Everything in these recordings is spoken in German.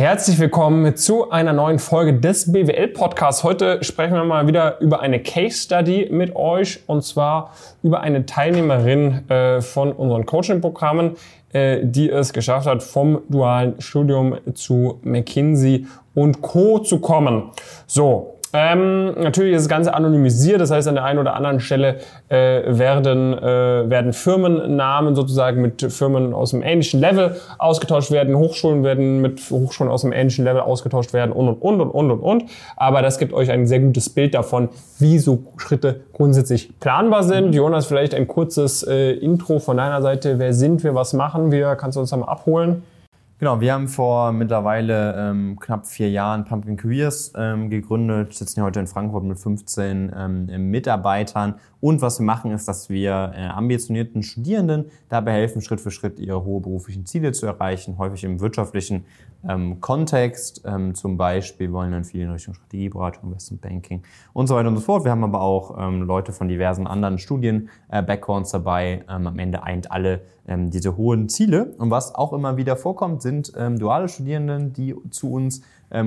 Herzlich willkommen zu einer neuen Folge des BWL Podcasts. Heute sprechen wir mal wieder über eine Case Study mit euch und zwar über eine Teilnehmerin äh, von unseren Coaching-Programmen, äh, die es geschafft hat, vom dualen Studium zu McKinsey und Co. zu kommen. So, ähm, natürlich ist das Ganze anonymisiert, das heißt an der einen oder anderen Stelle äh, werden, äh, werden Firmennamen sozusagen mit Firmen aus dem ähnlichen Level ausgetauscht werden, Hochschulen werden mit Hochschulen aus dem ähnlichen Level ausgetauscht werden und und und und und und und. Aber das gibt euch ein sehr gutes Bild davon, wie so Schritte grundsätzlich planbar sind. Jonas, vielleicht ein kurzes äh, Intro von deiner Seite. Wer sind wir, was machen wir? Kannst du uns da mal abholen? Genau, wir haben vor mittlerweile ähm, knapp vier Jahren Pumpkin Careers ähm, gegründet, sitzen hier heute in Frankfurt mit 15 ähm, Mitarbeitern. Und was wir machen, ist, dass wir äh, ambitionierten Studierenden dabei helfen, Schritt für Schritt ihre hohe beruflichen Ziele zu erreichen, häufig im wirtschaftlichen ähm, Kontext. Ähm, zum Beispiel wollen dann viele in Richtung Strategieberatung, Investment Banking und so weiter und so fort. Wir haben aber auch ähm, Leute von diversen anderen Studien-Backgrounds äh, dabei. Ähm, am Ende eint alle ähm, diese hohen Ziele. Und was auch immer wieder vorkommt, sind ähm, duale Studierenden, die zu uns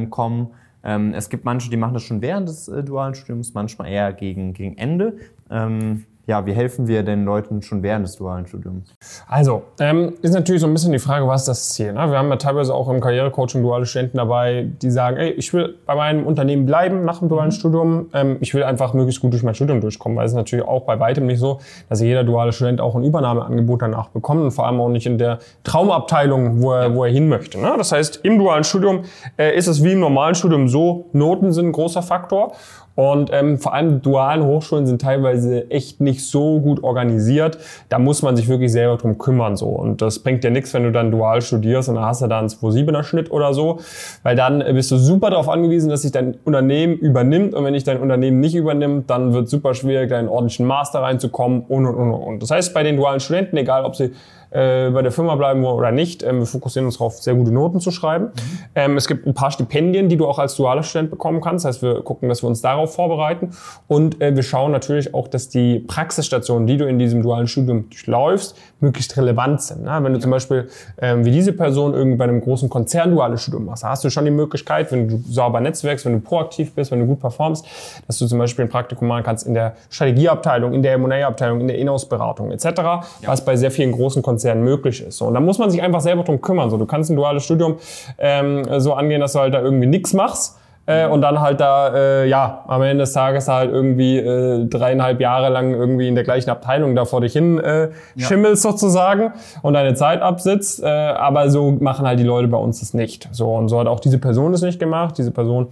kommen. Es gibt manche, die machen das schon während des äh, dualen Studiums, manchmal eher gegen, gegen Ende. Ähm, ja, wie helfen wir den Leuten schon während des dualen Studiums? Also, ähm, ist natürlich so ein bisschen die Frage, was ist das Ziel? Ne? Wir haben ja teilweise auch im Karrierecoaching duale Studenten dabei, die sagen, ey, ich will bei meinem Unternehmen bleiben nach dem dualen mhm. Studium. Ähm, ich will einfach möglichst gut durch mein Studium durchkommen, weil es ist natürlich auch bei weitem nicht so, dass jeder duale Student auch ein Übernahmeangebot danach bekommt und vor allem auch nicht in der Traumabteilung, wo er, wo er hin möchte. Ne? Das heißt, im dualen Studium äh, ist es wie im normalen Studium so, Noten sind ein großer Faktor und ähm, vor allem dualen Hochschulen sind teilweise echt nicht so gut organisiert. Da muss man sich wirklich selber drum kümmern. so. Und das bringt dir nichts, wenn du dann dual studierst und dann hast du da einen 2,7er Schnitt oder so. Weil dann bist du super darauf angewiesen, dass sich dein Unternehmen übernimmt. Und wenn dich dein Unternehmen nicht übernimmt, dann wird super schwierig, da in einen ordentlichen Master reinzukommen und, und, und, und. Das heißt, bei den dualen Studenten, egal ob sie äh, bei der Firma bleiben oder nicht. Ähm, wir fokussieren uns darauf, sehr gute Noten zu schreiben. Mhm. Ähm, es gibt ein paar Stipendien, die du auch als dualer Student bekommen kannst. Das heißt, wir gucken, dass wir uns darauf vorbereiten. Und äh, wir schauen natürlich auch, dass die Praxisstationen, die du in diesem dualen Studium durchläufst, möglichst relevant sind. Ne? Wenn du zum Beispiel ähm, wie diese Person irgendwie bei einem großen Konzern duales Studium machst, hast du schon die Möglichkeit, wenn du sauber netzwerkst, wenn du proaktiv bist, wenn du gut performst, dass du zum Beispiel ein Praktikum machen kannst in der Strategieabteilung, in der M&A-Abteilung, in der Inhouse-Beratung etc., ja. was bei sehr vielen großen Konzernen Konzernen möglich ist. So, und da muss man sich einfach selber drum kümmern. So, du kannst ein duales Studium ähm, so angehen, dass du halt da irgendwie nichts machst. Äh, und dann halt da, äh, ja, am Ende des Tages halt irgendwie äh, dreieinhalb Jahre lang irgendwie in der gleichen Abteilung da vor dich hin äh, ja. schimmelst sozusagen und deine Zeit absitzt. Äh, aber so machen halt die Leute bei uns das nicht. So und so hat auch diese Person das nicht gemacht. Diese Person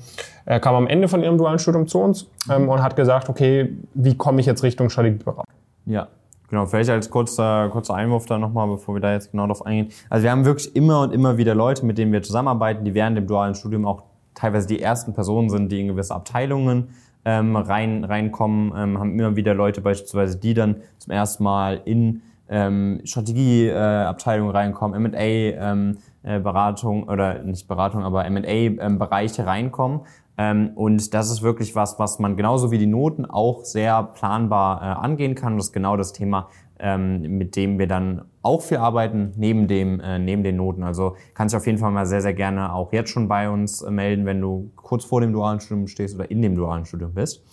äh, kam am Ende von ihrem dualen Studium zu uns ähm, und hat gesagt, okay, wie komme ich jetzt Richtung Strategieberatung? Ja, Genau, vielleicht als kurzer, kurzer Einwurf da nochmal, bevor wir da jetzt genau drauf eingehen. Also wir haben wirklich immer und immer wieder Leute, mit denen wir zusammenarbeiten, die während dem dualen Studium auch teilweise die ersten Personen sind, die in gewisse Abteilungen ähm, rein, reinkommen, ähm, haben immer wieder Leute beispielsweise, die dann zum ersten Mal in ähm, Strategieabteilungen äh, reinkommen, M&A ähm, äh, Beratung oder nicht Beratung, aber M&A ähm, Bereiche reinkommen und das ist wirklich was, was man genauso wie die Noten auch sehr planbar äh, angehen kann. Das ist genau das Thema, ähm, mit dem wir dann auch viel arbeiten, neben, dem, äh, neben den Noten. Also kannst du auf jeden Fall mal sehr, sehr gerne auch jetzt schon bei uns äh, melden, wenn du kurz vor dem dualen Studium stehst oder in dem dualen Studium bist.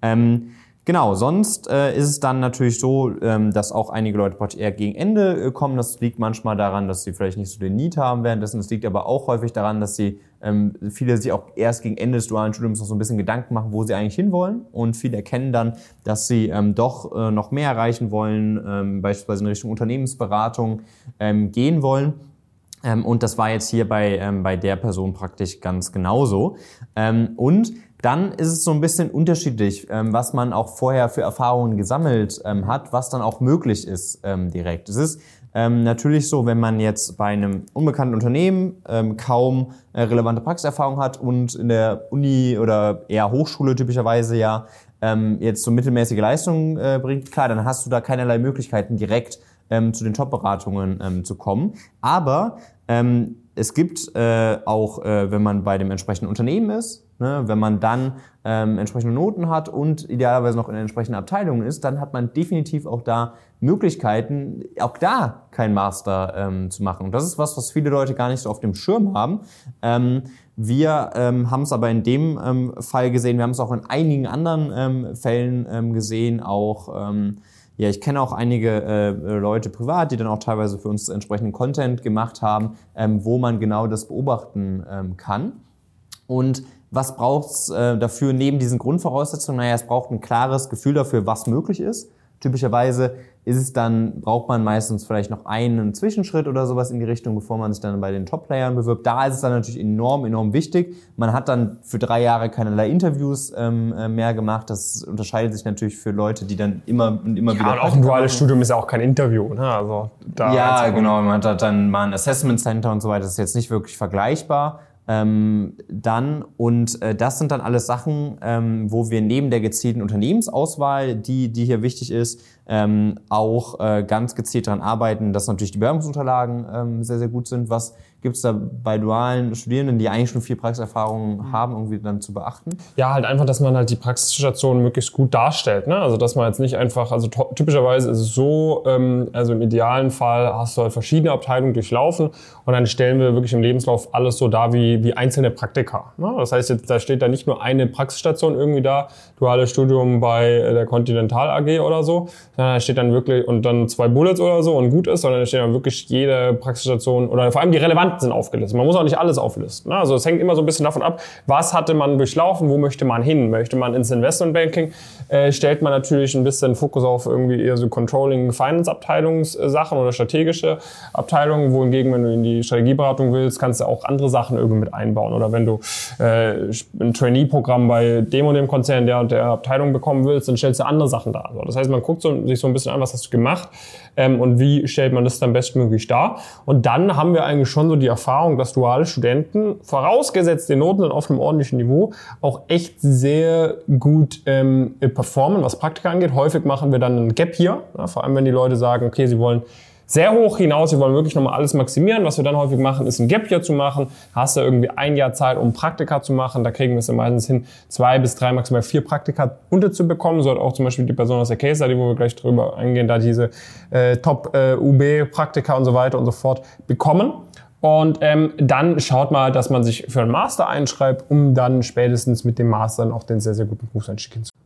Ähm, Genau, sonst äh, ist es dann natürlich so, ähm, dass auch einige Leute eher gegen Ende äh, kommen. Das liegt manchmal daran, dass sie vielleicht nicht so den Need haben währenddessen. Es liegt aber auch häufig daran, dass sie ähm, viele sich auch erst gegen Ende des dualen Studiums noch so ein bisschen Gedanken machen, wo sie eigentlich hinwollen. Und viele erkennen dann, dass sie ähm, doch äh, noch mehr erreichen wollen, ähm, beispielsweise in Richtung Unternehmensberatung ähm, gehen wollen. Ähm, und das war jetzt hier bei, ähm, bei der Person praktisch ganz genauso. Ähm, und dann ist es so ein bisschen unterschiedlich, ähm, was man auch vorher für Erfahrungen gesammelt ähm, hat, was dann auch möglich ist ähm, direkt. Es ist ähm, natürlich so, wenn man jetzt bei einem unbekannten Unternehmen ähm, kaum äh, relevante Praxiserfahrung hat und in der Uni oder eher Hochschule typischerweise ja ähm, jetzt so mittelmäßige Leistungen äh, bringt, klar, dann hast du da keinerlei Möglichkeiten direkt ähm, zu den Top-Beratungen ähm, zu kommen. Aber ähm, es gibt äh, auch, äh, wenn man bei dem entsprechenden Unternehmen ist, ne, wenn man dann ähm, entsprechende Noten hat und idealerweise noch in entsprechenden Abteilung ist, dann hat man definitiv auch da Möglichkeiten, auch da kein Master ähm, zu machen. Und das ist was, was viele Leute gar nicht so auf dem Schirm haben. Ähm, wir ähm, haben es aber in dem ähm, Fall gesehen, wir haben es auch in einigen anderen ähm, Fällen ähm, gesehen, auch ähm, ja, ich kenne auch einige äh, Leute privat, die dann auch teilweise für uns entsprechenden Content gemacht haben, ähm, wo man genau das beobachten ähm, kann. Und was braucht's äh, dafür neben diesen Grundvoraussetzungen? Naja, es braucht ein klares Gefühl dafür, was möglich ist. Typischerweise ist es dann, braucht man meistens vielleicht noch einen Zwischenschritt oder sowas in die Richtung, bevor man sich dann bei den Top-Playern bewirbt. Da ist es dann natürlich enorm, enorm wichtig. Man hat dann für drei Jahre keinerlei Interviews ähm, äh, mehr gemacht. Das unterscheidet sich natürlich für Leute, die dann immer und immer Ja, wieder. und auch ein duales Studium ist ja auch kein Interview. Ne? Also da Ja, genau. Man hat dann mal ein Assessment Center und so weiter. Das ist jetzt nicht wirklich vergleichbar. Ähm, dann, und äh, das sind dann alles Sachen, ähm, wo wir neben der gezielten Unternehmensauswahl, die, die hier wichtig ist, ähm, auch äh, ganz gezielt daran arbeiten, dass natürlich die Bewerbungsunterlagen ähm, sehr, sehr gut sind. Was gibt's da bei dualen Studierenden, die eigentlich schon viel Praxiserfahrung haben, irgendwie dann zu beachten? Ja, halt einfach, dass man halt die Praxisstation möglichst gut darstellt. Ne? Also dass man jetzt nicht einfach, also typischerweise ist es so, ähm, also im idealen Fall hast du halt verschiedene Abteilungen durchlaufen und dann stellen wir wirklich im Lebenslauf alles so dar wie, wie einzelne Praktika. Ne? Das heißt, jetzt, da steht da nicht nur eine Praxisstation irgendwie da, duales Studium bei der Continental AG oder so, sondern da steht dann wirklich und dann zwei Bullets oder so und gut ist, sondern da steht dann wirklich jede Praxisstation oder vor allem die relevanten sind aufgelistet. Man muss auch nicht alles auflisten. Ne? Also es hängt immer so ein bisschen davon ab, was hatte man durchlaufen, wo möchte man hin? Möchte man ins Investmentbanking? Äh, stellt man natürlich ein bisschen Fokus auf irgendwie eher so Controlling, Finance Abteilungssachen oder strategische Abteilungen, wohingegen, wenn du in die Strategieberatung willst, kannst du auch andere Sachen irgendwie mit einbauen. Oder wenn du äh, ein Trainee-Programm bei dem und dem Konzern der und der Abteilung bekommen willst, dann stellst du andere Sachen. Also das heißt, man guckt so, sich so ein bisschen an, was hast du gemacht ähm, und wie stellt man das dann bestmöglich dar. Und dann haben wir eigentlich schon so die Erfahrung, dass duale Studenten, vorausgesetzt die Noten sind auf einem ordentlichen Niveau, auch echt sehr gut ähm, performen, was Praktika angeht. Häufig machen wir dann ein Gap hier, ja, vor allem wenn die Leute sagen, okay, sie wollen sehr hoch hinaus, sie wollen wirklich nochmal alles maximieren. Was wir dann häufig machen, ist ein Gap Year zu machen. Hast du irgendwie ein Jahr Zeit, um Praktika zu machen. Da kriegen wir es dann meistens hin, zwei bis drei, maximal vier Praktika unterzubekommen. So hat auch zum Beispiel die Person aus der Case Study, wo wir gleich drüber eingehen, da diese äh, Top-UB-Praktika und so weiter und so fort bekommen. Und ähm, dann schaut mal, dass man sich für einen Master einschreibt, um dann spätestens mit dem Master dann auch den sehr, sehr guten Berufseinstieg hinzubekommen.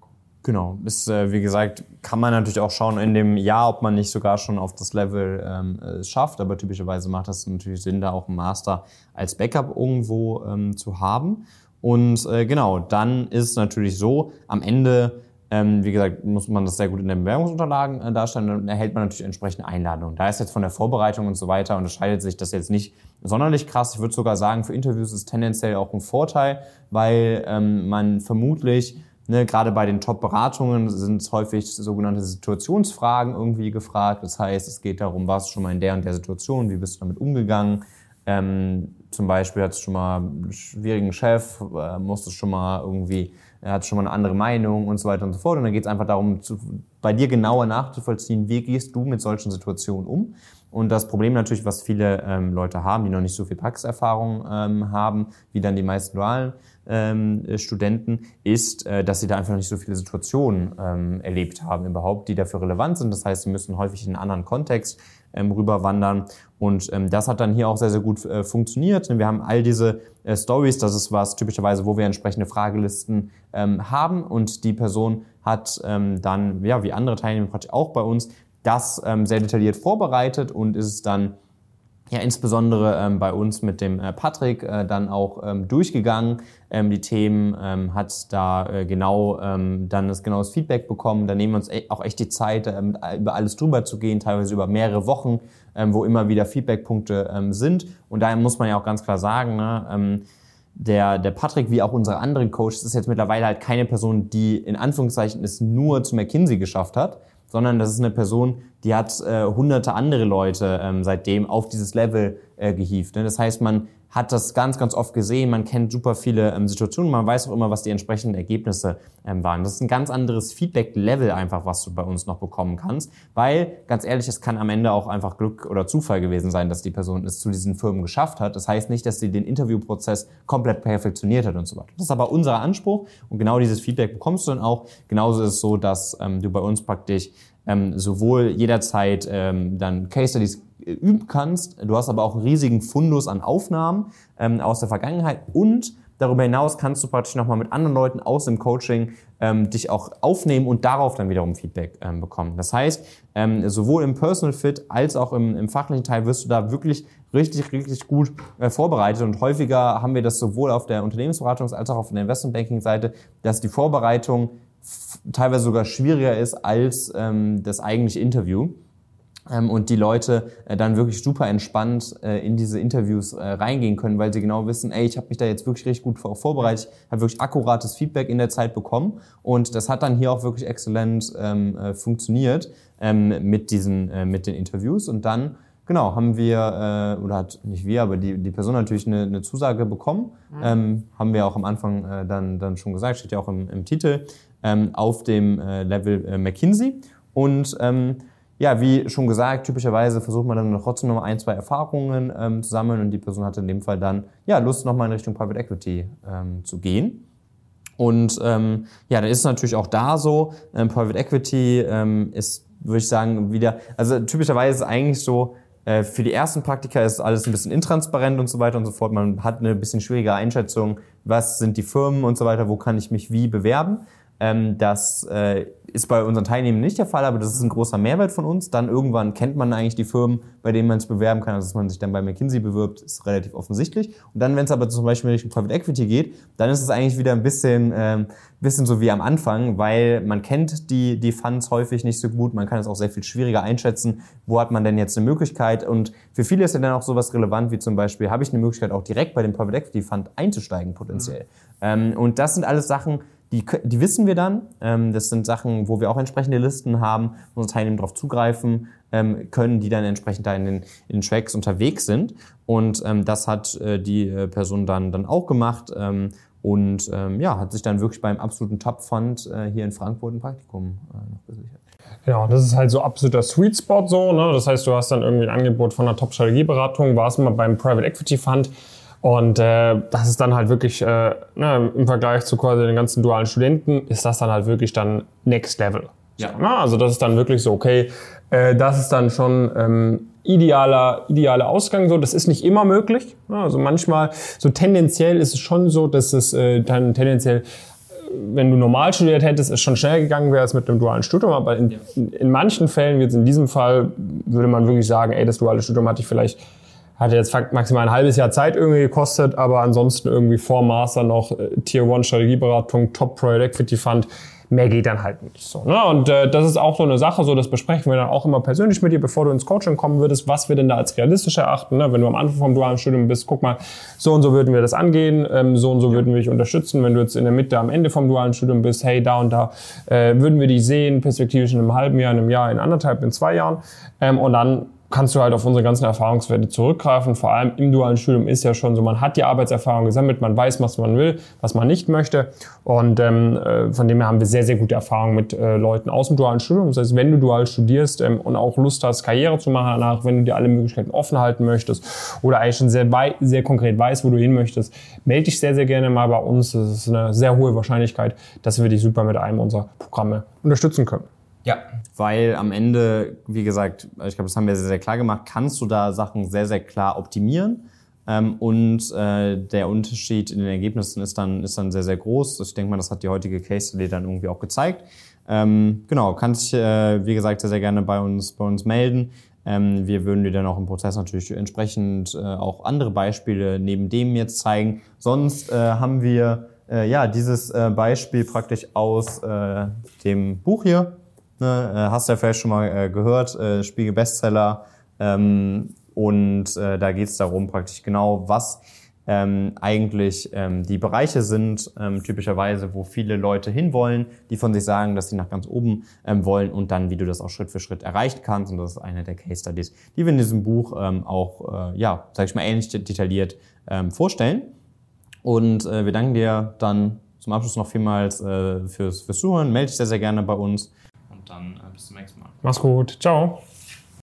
Genau, ist, äh, wie gesagt, kann man natürlich auch schauen in dem Jahr, ob man nicht sogar schon auf das Level ähm, es schafft, aber typischerweise macht das natürlich Sinn, da auch einen Master als Backup irgendwo ähm, zu haben. Und äh, genau, dann ist natürlich so, am Ende, ähm, wie gesagt, muss man das sehr gut in den Bewerbungsunterlagen äh, darstellen, dann erhält man natürlich entsprechende Einladungen. Da ist jetzt von der Vorbereitung und so weiter unterscheidet sich das jetzt nicht sonderlich krass. Ich würde sogar sagen, für Interviews ist es tendenziell auch ein Vorteil, weil ähm, man vermutlich Ne, gerade bei den Top-Beratungen sind es häufig sogenannte Situationsfragen irgendwie gefragt. Das heißt, es geht darum, warst du schon mal in der und der Situation, wie bist du damit umgegangen? Ähm, zum Beispiel hattest du schon mal einen schwierigen Chef, äh, musstest schon mal irgendwie, er hat schon mal eine andere Meinung und so weiter und so fort. Und dann geht es einfach darum, zu, bei dir genauer nachzuvollziehen, wie gehst du mit solchen Situationen um? Und das Problem natürlich, was viele ähm, Leute haben, die noch nicht so viel Praxiserfahrung ähm, haben, wie dann die meisten dualen ähm, Studenten, ist, äh, dass sie da einfach nicht so viele Situationen ähm, erlebt haben überhaupt, die dafür relevant sind. Das heißt, sie müssen häufig in einen anderen Kontext ähm, rüberwandern. Und ähm, das hat dann hier auch sehr, sehr gut äh, funktioniert. Wir haben all diese äh, Stories, das ist was typischerweise, wo wir entsprechende Fragelisten ähm, haben und die Person hat ähm, dann, ja, wie andere Teilnehmer auch bei uns, das ähm, sehr detailliert vorbereitet und ist es dann ja insbesondere ähm, bei uns mit dem äh, Patrick äh, dann auch ähm, durchgegangen. Ähm, die Themen ähm, hat da äh, genau ähm, dann das genaues Feedback bekommen. Da nehmen wir uns e auch echt die Zeit, ähm, über alles drüber zu gehen, teilweise über mehrere Wochen, ähm, wo immer wieder Feedbackpunkte ähm, sind. Und daher muss man ja auch ganz klar sagen, ne, ähm, der, der Patrick, wie auch unsere anderen Coaches, ist jetzt mittlerweile halt keine Person, die in Anführungszeichen es nur zu McKinsey geschafft hat, sondern das ist eine Person, die hat äh, hunderte andere Leute ähm, seitdem auf dieses Level äh, gehievt. Ne? Das heißt, man hat das ganz, ganz oft gesehen, man kennt super viele ähm, Situationen, man weiß auch immer, was die entsprechenden Ergebnisse ähm, waren. Das ist ein ganz anderes Feedback-Level einfach, was du bei uns noch bekommen kannst, weil, ganz ehrlich, es kann am Ende auch einfach Glück oder Zufall gewesen sein, dass die Person es zu diesen Firmen geschafft hat. Das heißt nicht, dass sie den Interviewprozess komplett perfektioniert hat und so weiter. Das ist aber unser Anspruch und genau dieses Feedback bekommst du dann auch. Genauso ist es so, dass ähm, du bei uns praktisch ähm, sowohl jederzeit ähm, dann Case Studies üben kannst. Du hast aber auch einen riesigen Fundus an Aufnahmen ähm, aus der Vergangenheit und darüber hinaus kannst du praktisch nochmal mit anderen Leuten aus dem Coaching ähm, dich auch aufnehmen und darauf dann wiederum Feedback ähm, bekommen. Das heißt, ähm, sowohl im Personal Fit als auch im, im fachlichen Teil wirst du da wirklich richtig, richtig gut äh, vorbereitet und häufiger haben wir das sowohl auf der Unternehmensberatungs- als auch auf der Investmentbanking-Seite, dass die Vorbereitung teilweise sogar schwieriger ist als ähm, das eigentliche Interview und die Leute äh, dann wirklich super entspannt äh, in diese Interviews äh, reingehen können, weil sie genau wissen, ey, ich habe mich da jetzt wirklich richtig gut vorbereitet, habe wirklich akkurates Feedback in der Zeit bekommen und das hat dann hier auch wirklich exzellent ähm, äh, funktioniert ähm, mit diesen mit den Interviews und dann Genau, haben wir, oder hat nicht wir, aber die, die Person natürlich eine, eine Zusage bekommen. Mhm. Ähm, haben wir auch am Anfang dann, dann schon gesagt, steht ja auch im, im Titel, ähm, auf dem Level McKinsey. Und ähm, ja, wie schon gesagt, typischerweise versucht man dann trotzdem noch ein, zwei Erfahrungen ähm, zu sammeln und die Person hatte in dem Fall dann ja, Lust, nochmal in Richtung Private Equity ähm, zu gehen. Und ähm, ja, dann ist es natürlich auch da so, ähm, Private Equity ähm, ist, würde ich sagen, wieder, also typischerweise ist es eigentlich so, äh, für die ersten Praktika ist alles ein bisschen intransparent und so weiter und so fort. Man hat eine bisschen schwierige Einschätzung, was sind die Firmen und so weiter, wo kann ich mich wie bewerben. Ähm, das äh, ist bei unseren Teilnehmern nicht der Fall, aber das ist ein großer Mehrwert von uns. Dann irgendwann kennt man eigentlich die Firmen, bei denen man es bewerben kann. Also dass man sich dann bei McKinsey bewirbt, ist relativ offensichtlich. Und dann, wenn es aber zum Beispiel Richtung Private Equity geht, dann ist es eigentlich wieder ein bisschen, ähm, bisschen so wie am Anfang, weil man kennt die, die Funds häufig nicht so gut. Man kann es auch sehr viel schwieriger einschätzen. Wo hat man denn jetzt eine Möglichkeit? Und für viele ist ja dann auch sowas relevant, wie zum Beispiel, habe ich eine Möglichkeit, auch direkt bei dem Private Equity Fund einzusteigen potenziell? Mhm. Ähm, und das sind alles Sachen, die, die wissen wir dann. Ähm, das sind Sachen, wo wir auch entsprechende Listen haben, wo unsere Teilnehmer darauf zugreifen ähm, können, die dann entsprechend da in den, in den Tracks unterwegs sind. Und ähm, das hat äh, die äh, Person dann, dann auch gemacht ähm, und ähm, ja, hat sich dann wirklich beim absoluten Top-Fund äh, hier in Frankfurt ein Praktikum äh, gesichert. Ja, das ist halt so absoluter Sweet Spot so. Ne? Das heißt, du hast dann irgendwie ein Angebot von einer Top-Strategieberatung, warst mal beim Private Equity Fund und äh, das ist dann halt wirklich, äh, ne, im Vergleich zu quasi den ganzen dualen Studenten, ist das dann halt wirklich dann Next Level. Ja. So, ne? Also das ist dann wirklich so, okay, äh, das ist dann schon ähm, idealer, idealer Ausgang. So, das ist nicht immer möglich. Ne? Also manchmal, so tendenziell ist es schon so, dass es äh, dann tendenziell wenn du normal studiert hättest, es schon schnell gegangen wäre als mit einem dualen Studium. Aber in, in manchen Fällen, wie jetzt in diesem Fall, würde man wirklich sagen, ey, das duale Studium hatte ich vielleicht hat jetzt maximal ein halbes Jahr Zeit irgendwie gekostet, aber ansonsten irgendwie vor Master noch äh, Tier One Strategieberatung, Top Project Equity Fund. Mehr geht dann halt nicht so. Ne? Und äh, das ist auch so eine Sache, so das besprechen wir dann auch immer persönlich mit dir, bevor du ins Coaching kommen würdest, was wir denn da als realistisch erachten. Ne? Wenn du am Anfang vom dualen Studium bist, guck mal, so und so würden wir das angehen, ähm, so und so würden wir dich unterstützen. Wenn du jetzt in der Mitte am Ende vom dualen Studium bist, hey, da und da äh, würden wir dich sehen, perspektivisch in einem halben Jahr, in einem Jahr, in anderthalb, in zwei Jahren. Ähm, und dann kannst du halt auf unsere ganzen Erfahrungswerte zurückgreifen. Vor allem im dualen Studium ist ja schon so, man hat die Arbeitserfahrung gesammelt, man weiß, was man will, was man nicht möchte. Und ähm, äh, von dem her haben wir sehr, sehr gute Erfahrungen mit äh, Leuten aus dem dualen Studium. Das heißt, wenn du dual studierst ähm, und auch Lust hast, Karriere zu machen danach, wenn du dir alle Möglichkeiten offen halten möchtest oder eigentlich schon sehr, sehr konkret weißt, wo du hin möchtest, melde dich sehr, sehr gerne mal bei uns. Das ist eine sehr hohe Wahrscheinlichkeit, dass wir dich super mit einem unserer Programme unterstützen können. Ja, weil am Ende, wie gesagt, ich glaube, das haben wir sehr, sehr klar gemacht, kannst du da Sachen sehr, sehr klar optimieren. Ähm, und äh, der Unterschied in den Ergebnissen ist dann, ist dann sehr, sehr groß. Ich denke mal, das hat die heutige Case Study dann irgendwie auch gezeigt. Ähm, genau, kannst dich, äh, wie gesagt, sehr, sehr gerne bei uns, bei uns melden. Ähm, wir würden dir dann auch im Prozess natürlich entsprechend äh, auch andere Beispiele neben dem jetzt zeigen. Sonst äh, haben wir äh, ja dieses äh, Beispiel praktisch aus äh, dem Buch hier Ne, äh, hast du ja vielleicht schon mal äh, gehört, äh, Spiegel Bestseller. Ähm, und äh, da geht es darum, praktisch genau, was ähm, eigentlich ähm, die Bereiche sind, ähm, typischerweise, wo viele Leute hinwollen, die von sich sagen, dass sie nach ganz oben ähm, wollen und dann, wie du das auch Schritt für Schritt erreichen kannst. Und das ist eine der Case Studies, die wir in diesem Buch ähm, auch, äh, ja, sag ich mal, ähnlich detailliert ähm, vorstellen. Und äh, wir danken dir dann zum Abschluss noch vielmals äh, fürs, fürs Zuhören. Melde dich sehr, sehr gerne bei uns. Dann äh, bis zum nächsten Mal. Mach's gut. Ciao.